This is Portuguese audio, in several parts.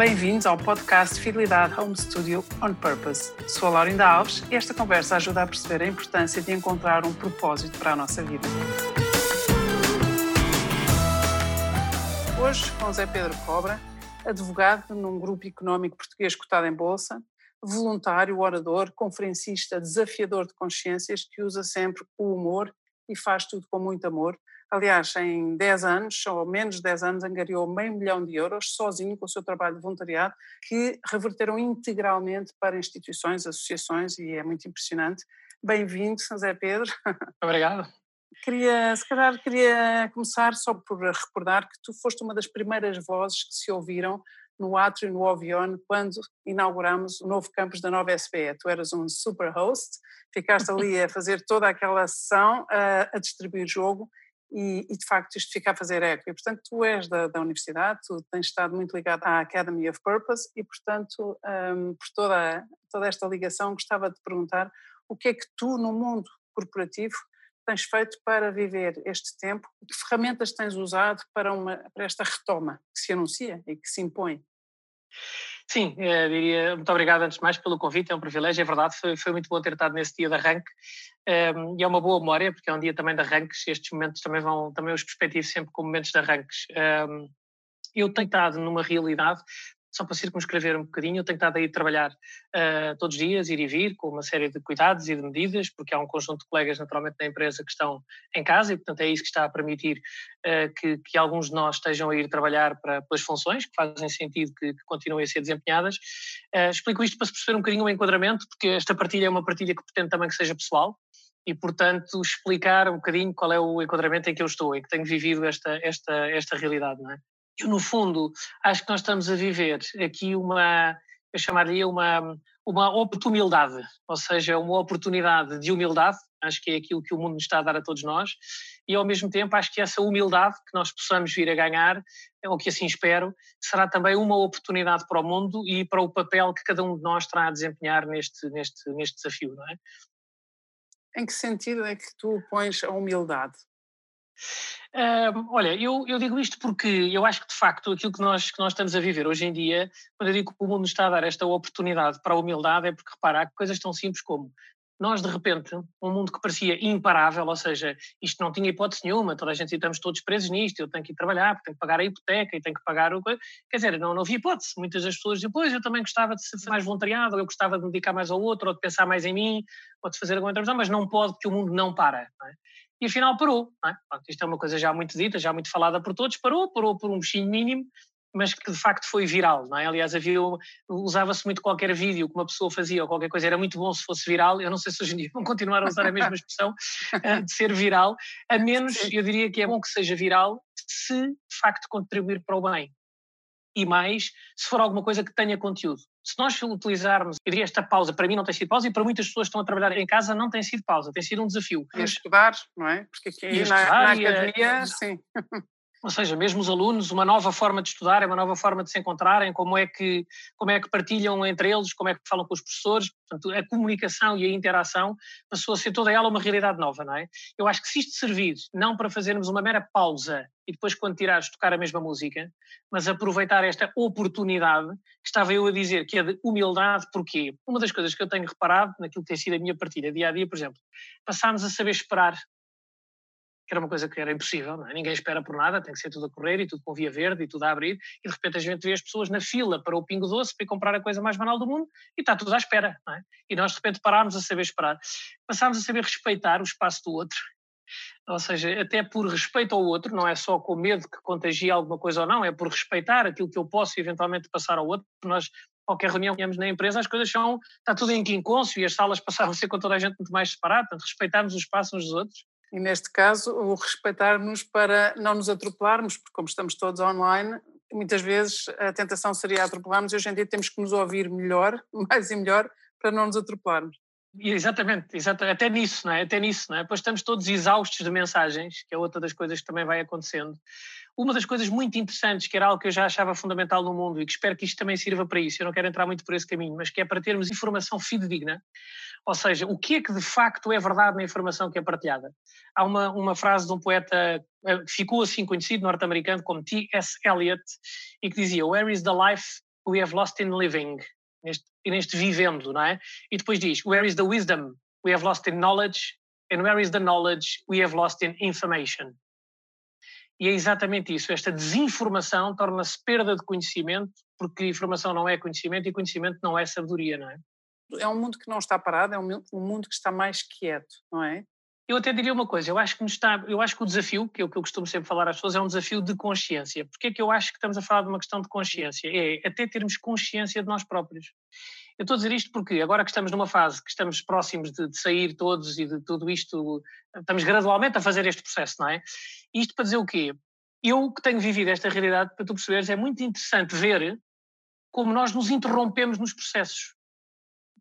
Bem-vindos ao podcast Fidelidade Home Studio On Purpose. Sou a Laurinda Alves e esta conversa ajuda a perceber a importância de encontrar um propósito para a nossa vida. Hoje com Zé Pedro Cobra, advogado num grupo económico português cotado em bolsa, voluntário, orador, conferencista, desafiador de consciências que usa sempre o humor e faz tudo com muito amor. Aliás, em 10 anos, ou menos de 10 anos, angariou meio milhão de euros sozinho com o seu trabalho de voluntariado, que reverteram integralmente para instituições, associações, e é muito impressionante. Bem-vindo, José Pedro. Obrigado. Queria, se calhar, queria começar só por recordar que tu foste uma das primeiras vozes que se ouviram no Átrio, no Ovion, quando inauguramos o novo campus da nova SBE. Tu eras um super host, ficaste ali a fazer toda aquela sessão, a, a distribuir jogo e, e, de facto isto fica a fazer eco. E portanto tu és da, da, universidade, tu tens estado muito ligado à Academy of Purpose e portanto um, por toda, toda esta ligação gostava de perguntar o que é que tu no mundo corporativo tens feito para viver este tempo? Que ferramentas tens usado para, uma, para esta retoma que se anuncia e que se impõe? Sim, eh, diria muito obrigado antes de mais pelo convite, é um privilégio, é verdade, foi, foi muito bom ter estado nesse dia de arranque ehm, e é uma boa memória porque é um dia também de arranques e estes momentos também vão, também os perspectivo sempre como momentos de arranques. Ehm, eu tenho estado numa realidade só para circunscrever um bocadinho, eu tenho estado aí a trabalhar uh, todos os dias, ir e vir, com uma série de cuidados e de medidas, porque há um conjunto de colegas naturalmente da empresa que estão em casa e, portanto, é isso que está a permitir uh, que, que, alguns de nós estejam a ir trabalhar para, pelas funções que fazem sentido que, que continuem a ser desempenhadas. Uh, explico isto para se perceber um bocadinho o enquadramento, porque esta partilha é uma partilha que pretendo também que seja pessoal, e, portanto, explicar um bocadinho qual é o enquadramento em que eu estou, em que tenho vivido esta, esta, esta realidade, não é? Eu, no fundo, acho que nós estamos a viver aqui uma, eu chamaria uma, uma oportunidade, ou seja, uma oportunidade de humildade, acho que é aquilo que o mundo nos está a dar a todos nós, e ao mesmo tempo acho que essa humildade que nós possamos vir a ganhar, ou que assim espero, será também uma oportunidade para o mundo e para o papel que cada um de nós terá a desempenhar neste, neste, neste desafio, não é? Em que sentido é que tu pões a humildade? Olha, eu, eu, digo isto porque eu acho que de facto aquilo que nós, que nós estamos a viver hoje em dia, quando eu digo que o mundo nos está a dar esta oportunidade para a humildade, é porque repara, há coisas tão simples como nós de repente, um mundo que parecia imparável, ou seja, isto não tinha hipótese nenhuma, toda a gente estamos todos presos nisto, eu tenho que ir trabalhar, porque tenho que pagar a hipoteca e tenho que pagar o. Quer dizer, não, não havia hipótese. Muitas das pessoas depois eu também gostava de ser mais voluntariado, ou eu gostava de me dedicar mais ao outro, ou de pensar mais em mim, ou de fazer alguma intervenção, mas não pode, porque o mundo não para. Não é? e afinal parou. É? Pronto, isto é uma coisa já muito dita, já muito falada por todos, parou, parou por um bichinho mínimo, mas que de facto foi viral, não é? Aliás, havia usava-se muito qualquer vídeo que uma pessoa fazia ou qualquer coisa, era muito bom se fosse viral. Eu não sei se hoje em dia vão continuar a usar a mesma expressão eh, de ser viral, a menos, eu diria que é bom que seja viral se de facto contribuir para o bem e mais se for alguma coisa que tenha conteúdo. Se nós utilizarmos, eu diria esta pausa, para mim não tem sido pausa e para muitas pessoas que estão a trabalhar em casa não tem sido pausa, tem sido um desafio. E estudar, não é? Porque aqui na, na academia, sim. Ou seja, mesmo os alunos, uma nova forma de estudar, é uma nova forma de se encontrarem, como é que, como é que partilham entre eles, como é que falam com os professores, portanto, a comunicação e a interação passou a ser toda ela uma realidade nova, não é? Eu acho que se isto servir não para fazermos uma mera pausa e depois quando tirares tocar a mesma música, mas aproveitar esta oportunidade que estava eu a dizer, que é de humildade, porque uma das coisas que eu tenho reparado naquilo que tem sido a minha partilha dia a dia, por exemplo, passámos a saber esperar que era uma coisa que era impossível, é? ninguém espera por nada, tem que ser tudo a correr e tudo com via verde e tudo a abrir, e de repente a gente vê as pessoas na fila para o Pingo Doce para comprar a coisa mais banal do mundo e está tudo à espera. É? E nós de repente parámos a saber esperar. Passámos a saber respeitar o espaço do outro, ou seja, até por respeito ao outro, não é só com medo que contagie alguma coisa ou não, é por respeitar aquilo que eu posso eventualmente passar ao outro. Nós, qualquer reunião que tínhamos na empresa, as coisas são, está tudo em quincôncio e as salas passaram a ser com toda a gente muito mais separada, respeitarmos o espaço uns dos outros e neste caso, o respeitar-nos para não nos atropelarmos, porque como estamos todos online, muitas vezes a tentação seria atropelarmos e hoje em dia temos que nos ouvir melhor, mais e melhor, para não nos atropelarmos. Exatamente, exatamente, até nisso, não é? Até nisso, não é? Depois estamos todos exaustos de mensagens, que é outra das coisas que também vai acontecendo. Uma das coisas muito interessantes, que era algo que eu já achava fundamental no mundo e que espero que isto também sirva para isso, eu não quero entrar muito por esse caminho, mas que é para termos informação fidedigna, ou seja, o que é que de facto é verdade na informação que é partilhada. Há uma, uma frase de um poeta eh, que ficou assim conhecido, norte-americano, como T.S. Eliot, e que dizia: Where is the life we have lost in living, neste, neste vivendo, não é? E depois diz, where is the wisdom we have lost in knowledge, and where is the knowledge we have lost in information. E é exatamente isso. Esta desinformação torna-se perda de conhecimento, porque informação não é conhecimento e conhecimento não é sabedoria, não é? É um mundo que não está parado, é um mundo que está mais quieto, não é? Eu até diria uma coisa, eu acho que está, eu acho que o desafio, que é o que eu costumo sempre falar às pessoas, é um desafio de consciência. Porque é que eu acho que estamos a falar de uma questão de consciência? É até termos consciência de nós próprios. Eu estou a dizer isto porque agora que estamos numa fase que estamos próximos de, de, sair todos e de tudo isto, estamos gradualmente a fazer este processo, não é? Isto para dizer o quê? Eu que tenho vivido esta realidade, para tu perceberes, é muito interessante ver como nós nos interrompemos nos processos.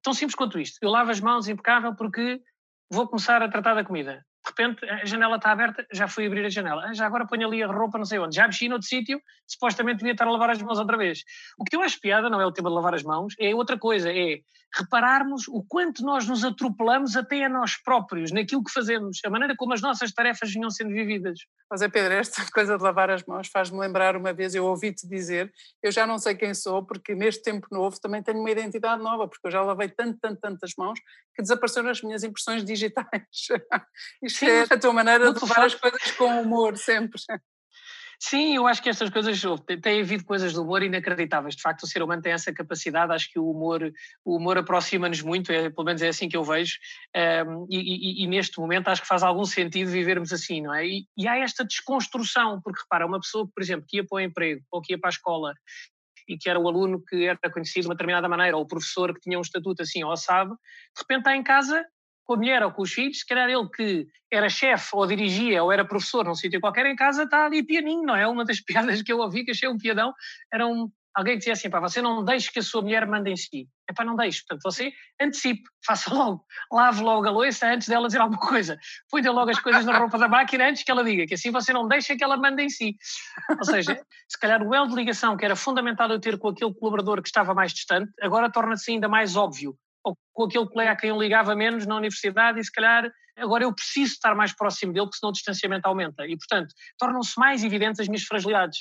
Tão simples quanto isto. Eu lavo as mãos impecável porque vou começar a tratar da comida de repente a janela está aberta, já fui abrir a janela. Ah, já agora ponho ali a roupa, não sei onde. Já mexi noutro sítio, supostamente devia estar a lavar as mãos outra vez. O que eu acho piada não é o tema de lavar as mãos, é outra coisa, é repararmos o quanto nós nos atropelamos até a nós próprios, naquilo que fazemos, a maneira como as nossas tarefas vinham sendo vividas. Mas é Pedro, esta coisa de lavar as mãos faz-me lembrar uma vez, eu ouvi-te dizer, eu já não sei quem sou, porque neste tempo novo também tenho uma identidade nova, porque eu já lavei tanto, tanto, tantas mãos que desapareceram as minhas impressões digitais. Sim, é a tua maneira de levar as coisas com humor sempre. Sim, eu acho que estas coisas, tem havido coisas do humor inacreditáveis. De facto, o ser humano tem essa capacidade, acho que o humor, o humor aproxima-nos muito, é, pelo menos é assim que eu vejo, um, e, e, e, neste momento acho que faz algum sentido vivermos assim, não é? E, e há esta desconstrução, porque repara, uma pessoa, por exemplo, que ia para o emprego ou que ia para a escola e que era o aluno que era conhecido de uma determinada maneira, ou o professor que tinha um estatuto assim ou assado, de repente está em casa com a mulher ou com os filhos, se calhar ele que era chefe ou dirigia ou era professor num sítio qualquer em casa está ali pianinho, não é? Uma das piadas que eu ouvi, que achei um piadão, era um, alguém que dizia assim, pá, você não deixe que a sua mulher mande em si. É pá, não deixe. Portanto, você antecipe, faça logo, lave logo a louça antes dela dizer alguma coisa. Ponha logo as coisas na roupa da máquina antes que ela diga, que assim você não deixa que ela mande em si. Ou seja, se calhar o elo de ligação que era fundamental eu ter com aquele colaborador que estava mais distante, agora torna-se ainda mais óbvio ou com aquele colega a quem eu ligava menos na universidade e se calhar agora eu preciso estar mais próximo dele porque senão o distanciamento aumenta e portanto tornam-se mais evidentes as minhas fragilidades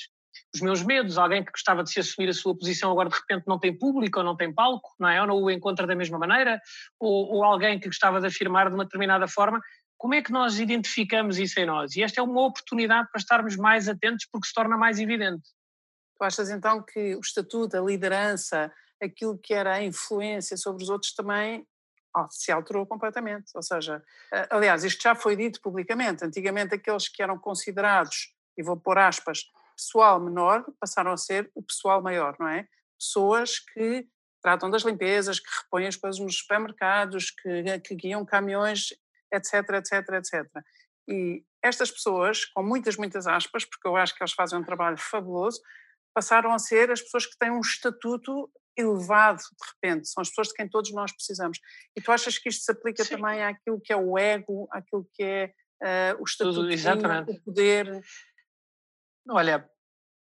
os meus medos, alguém que gostava de se assumir a sua posição agora de repente não tem público ou não tem palco, não é? Ou não o encontra da mesma maneira, ou, ou alguém que gostava de afirmar de uma determinada forma, como é que nós identificamos isso em nós? E esta é uma oportunidade para estarmos mais atentos porque se torna mais evidente. Tu achas então que o estatuto, a liderança, aquilo que era a influência sobre os outros também oh, se alterou completamente. Ou seja, aliás, isto já foi dito publicamente. Antigamente, aqueles que eram considerados, e vou pôr aspas, pessoal menor, passaram a ser o pessoal maior, não é? Pessoas que tratam das limpezas, que repõem as coisas nos supermercados, que, que guiam caminhões, etc, etc, etc. E estas pessoas, com muitas, muitas aspas, porque eu acho que eles fazem um trabalho fabuloso, passaram a ser as pessoas que têm um estatuto elevado de repente, são as pessoas de quem todos nós precisamos. E tu achas que isto se aplica Sim. também àquilo que é o ego, àquilo que é uh, o estatuto, o poder? Olha,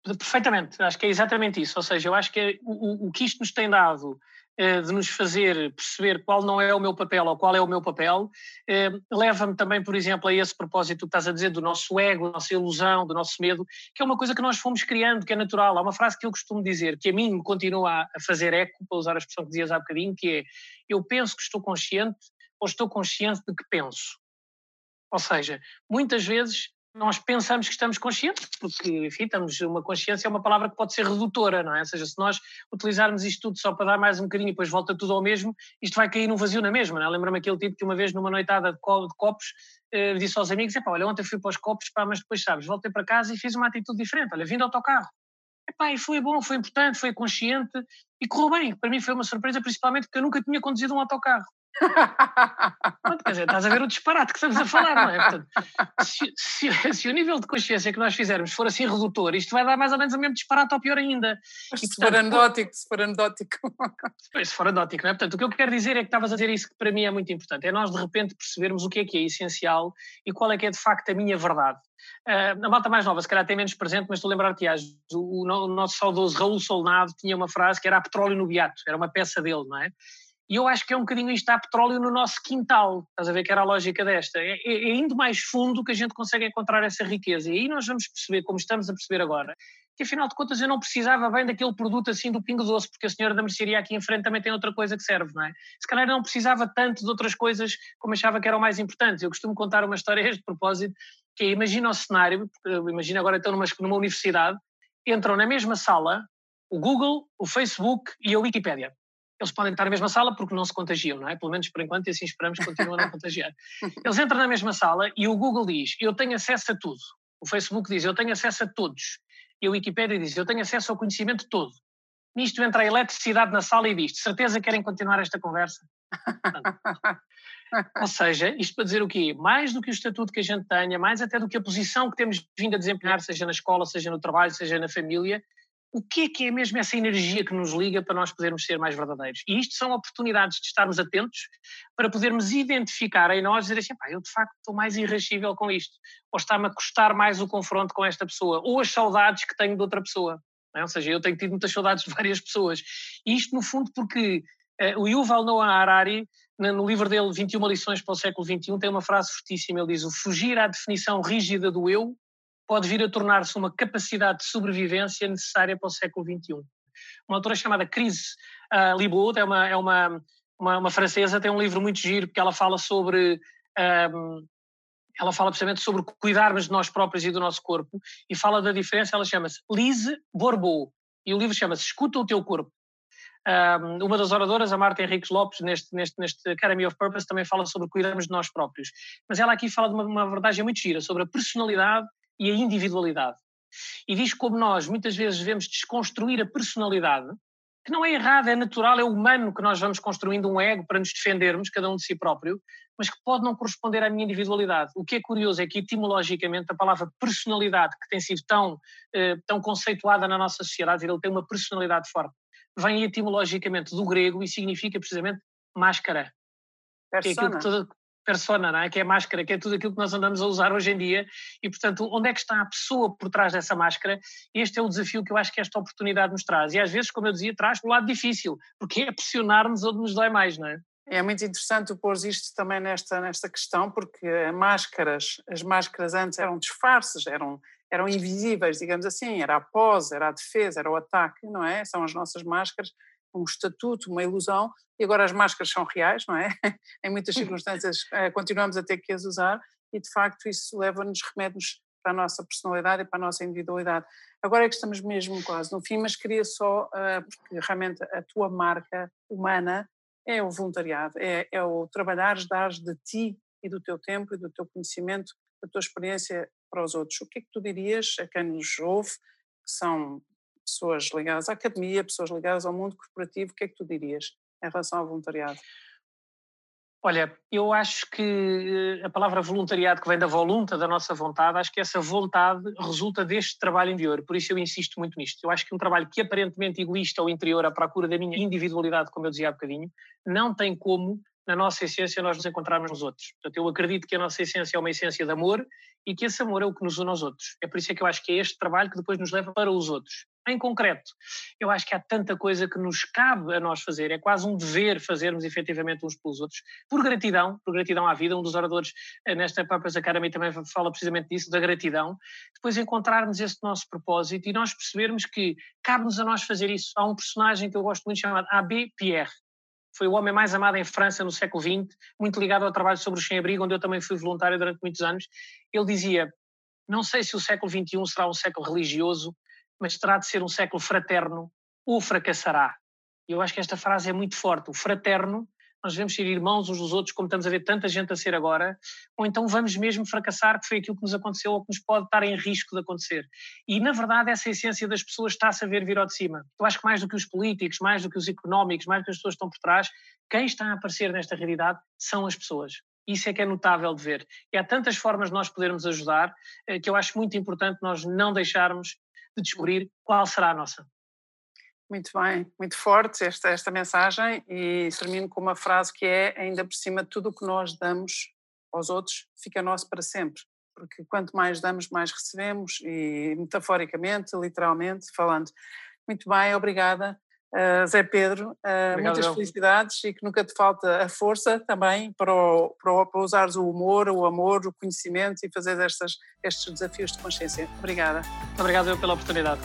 perfeitamente, acho que é exatamente isso. Ou seja, eu acho que o, o que isto nos tem dado eh, de nos fazer perceber qual não é o meu papel ou qual é o meu papel, eh, leva-me também, por exemplo, a esse propósito que estás a dizer do nosso ego, da nossa ilusão, do nosso medo, que é uma coisa que nós fomos criando, que é natural. Há uma frase que eu costumo dizer, que a mim me continua a fazer eco, para usar a expressão que dizias há bocadinho, que é eu penso que estou consciente ou estou consciente de que penso. Ou seja, muitas vezes nós pensamos que estamos conscientes, porque, enfim, estamos, uma consciência é uma palavra que pode ser redutora, não é? Ou seja, se nós utilizarmos isto tudo só para dar mais um bocadinho e depois volta tudo ao mesmo, isto vai cair num vazio na mesma, não é? Lembra-me aquele tipo que uma vez numa noitada de copos eh, disse aos amigos, epá, olha, ontem fui para os copos, pá, mas depois, sabes, voltei para casa e fiz uma atitude diferente, olha, vim de autocarro. Epá, e foi bom, foi importante, foi consciente e correu bem. Para mim foi uma surpresa, principalmente porque eu nunca tinha conduzido um autocarro. Pronto, quer dizer, estás a ver o disparate que estamos a falar, não é? Portanto, se, se, se, o nível de consciência que nós fizermos for assim redutor, isto vai dar mais ou menos o mesmo disparate ou pior ainda. Mas e, se portanto, for anedótico, se for anedótico. Se for anedótico, não é? Portanto, o que eu quero dizer é que estavas a dizer isso que para mim é muito importante, é nós de repente percebermos o que é que é essencial e qual é que é de facto a minha verdade. Uh, a malta mais nova, se calhar tem menos presente, mas estou a lembrar que o, o, o nosso saudoso Raul Solnado tinha uma frase que era a petróleo no beato, era uma peça dele, não é? E eu acho que é um bocadinho isto, há petróleo no nosso quintal, estás a ver que era a lógica desta. É, é, é indo mais fundo que a gente consegue encontrar essa riqueza. E aí nós vamos perceber, como estamos a perceber agora, que afinal de contas eu não precisava bem daquele produto assim do Pingo Doce, porque a senhora da mercearia aqui em frente também tem outra coisa que serve, não é? Se calhar não precisava tanto de outras coisas como achava que eram mais importantes. Eu costumo contar uma história a este propósito, que é, imagina o cenário, imagina agora então numa, numa universidade, entram na mesma sala o Google, o Facebook e a Wikipédia eles podem estar na mesma sala porque não se contagiam, não é? Pelo menos por enquanto, e assim esperamos que continuem a não contagiar. Eles entram na mesma sala e o Google diz: Eu tenho acesso a tudo. O Facebook diz: Eu tenho acesso a todos. E a Wikipédia diz: Eu tenho acesso ao conhecimento todo. Nisto entra a eletricidade na sala e diz: De certeza querem continuar esta conversa? Ou seja, isto para dizer o quê? Mais do que o estatuto que a gente tenha, mais até do que a posição que temos vindo a desempenhar, seja na escola, seja no trabalho, seja na família, o que é que é mesmo essa energia que nos liga para nós podermos ser mais verdadeiros? E isto são oportunidades de estarmos atentos para podermos identificar em nós e dizer assim, pá, eu de facto estou mais irrascível com isto, ou está-me a custar mais o confronto com esta pessoa, ou as saudades que tenho de outra pessoa. É? Ou seja, eu tenho tido muitas saudades de várias pessoas. E isto, no fundo, porque uh, o Yuval Noah Harari, no livro dele 21 lições para o século XXI, tem uma frase fortíssima. Ele diz: O fugir à definição rígida do eu pode vir a tornar-se uma capacidade de sobrevivência necessária para o século XXI. Uma autora chamada Chris uh, Libaud, é, uma, é uma, uma, uma, francesa, tem um livro muito giro, porque ela fala sobre. Um, ela fala precisamente sobre cuidarmos de nós próprios e do nosso corpo, e fala da diferença, ela chama-se Lise Bourbeau, e o livro chama-se Escuta o Teu Corpo. Um, uma das oradoras, a Marta Henriques Lopes, neste, neste, neste Academy of Purpose, também fala sobre cuidarmos de nós próprios. Mas ela aqui fala de uma, uma verdade muito gira, sobre a personalidade e a individualidade. E diz como nós muitas vezes devemos desconstruir a personalidade, que não é errado, é natural, é humano que nós vamos construindo um ego para nos defendermos, cada um de si próprio, mas que pode não corresponder à minha individualidade. O que é curioso é que, etimologicamente, a palavra personalidade, que tem sido tão, eh, tão conceituada na nossa sociedade, ele tem uma personalidade forte, vem etimologicamente do grego e significa precisamente máscara. Persona. Que é aquilo que todo, persona, não é? que é a máscara, que é tudo aquilo que nós andamos a usar hoje em dia. E, portanto, onde é que está a pessoa por trás dessa máscara? Este é o desafio que eu acho que esta oportunidade nos traz. E às vezes, como eu dizia, traz o lado difícil, porque é pressionar-nos onde nos dói mais, não é? É muito interessante tu pôr isto também nesta, nesta questão, porque máscaras, as máscaras antes eram disfarces, eram, eram invisíveis, digamos assim, era a pose, era a defesa, era o ataque, não é? São as nossas máscaras um estatuto, uma ilusão, e agora as máscaras são reais, não é? em muitas circunstâncias eh, continuamos a ter que as usar e de facto isso leva-nos, remete-nos para a nossa personalidade e para a nossa individualidade. Agora é que estamos mesmo quase no fim, mas queria só, eh, porque realmente a tua marca humana é o voluntariado, é, é o trabalhares, dares de ti e do teu tempo e do teu conhecimento, da tua experiência para os outros. O que é que tu dirias a quem nos ouve, que são pessoas ligadas à academia, pessoas ligadas ao mundo corporativo, o que é que tu dirias em relação ao voluntariado? Olha, eu acho que eh, a palavra voluntariado, que vem da volunta, da nossa vontade, acho que essa vontade resulta deste trabalho interior, por isso eu insisto muito nisto. Eu acho que um trabalho que aparentemente egoísta ao interior, à procura da minha individualidade, como eu dizia há bocadinho, não tem como, na nossa essência, nós nos encontrarmos nos outros. Portanto, eu acredito que a nossa essência é uma essência de amor e que esse amor é o que nos une aos outros. É por isso é que eu acho que é este trabalho que depois nos leva para os outros. Em concreto, eu acho que há tanta coisa que nos cabe a nós fazer, é quase um dever fazermos efetivamente uns pelos outros, por gratidão, por gratidão à vida. Um dos oradores eh, nesta Papas Academy também fala precisamente disso, da gratidão. Depois encontrarmos esse nosso propósito e nós percebermos que cabe-nos a nós fazer isso. Há um personagem que eu gosto muito chamado A.B. Pierre, foi o homem mais amado em França no século XX, muito ligado ao trabalho sobre o sem-abrigo, onde eu também fui voluntário durante muitos anos. Ele dizia: Não sei se o século XXI será um século religioso, mas terá de ser um século fraterno ou fracassará. Eu acho que esta frase é muito forte. O fraterno, nós devemos ser irmãos uns dos outros, como estamos a ver tanta gente a ser agora, ou então vamos mesmo fracassar, que foi aquilo que nos aconteceu ou que nos pode estar em risco de acontecer. E, na verdade, essa essência das pessoas está-se a ver vir ao de cima. Eu acho que mais do que os políticos, mais do que os económicos, mais do que as pessoas que estão por trás, quem está a aparecer nesta realidade são as pessoas. Isso é que é notável de ver. E há tantas formas de nós podermos ajudar eh, que eu acho muito importante nós não deixarmos de descobrir qual será a nossa. Muito bem, muito forte esta, esta mensagem e termino com uma frase que é ainda por cima tudo o que nós damos aos outros fica nosso para sempre, porque quanto mais damos, mais recebemos e metaforicamente, literalmente falando. Muito bem, obrigada. Uh, Zé Pedro, uh, muitas felicidades e que nunca te falta a força também para, o, para, o, para usares o humor, o amor, o conhecimento e fazer estas, estes desafios de consciência. Obrigada. Obrigado eu pela oportunidade.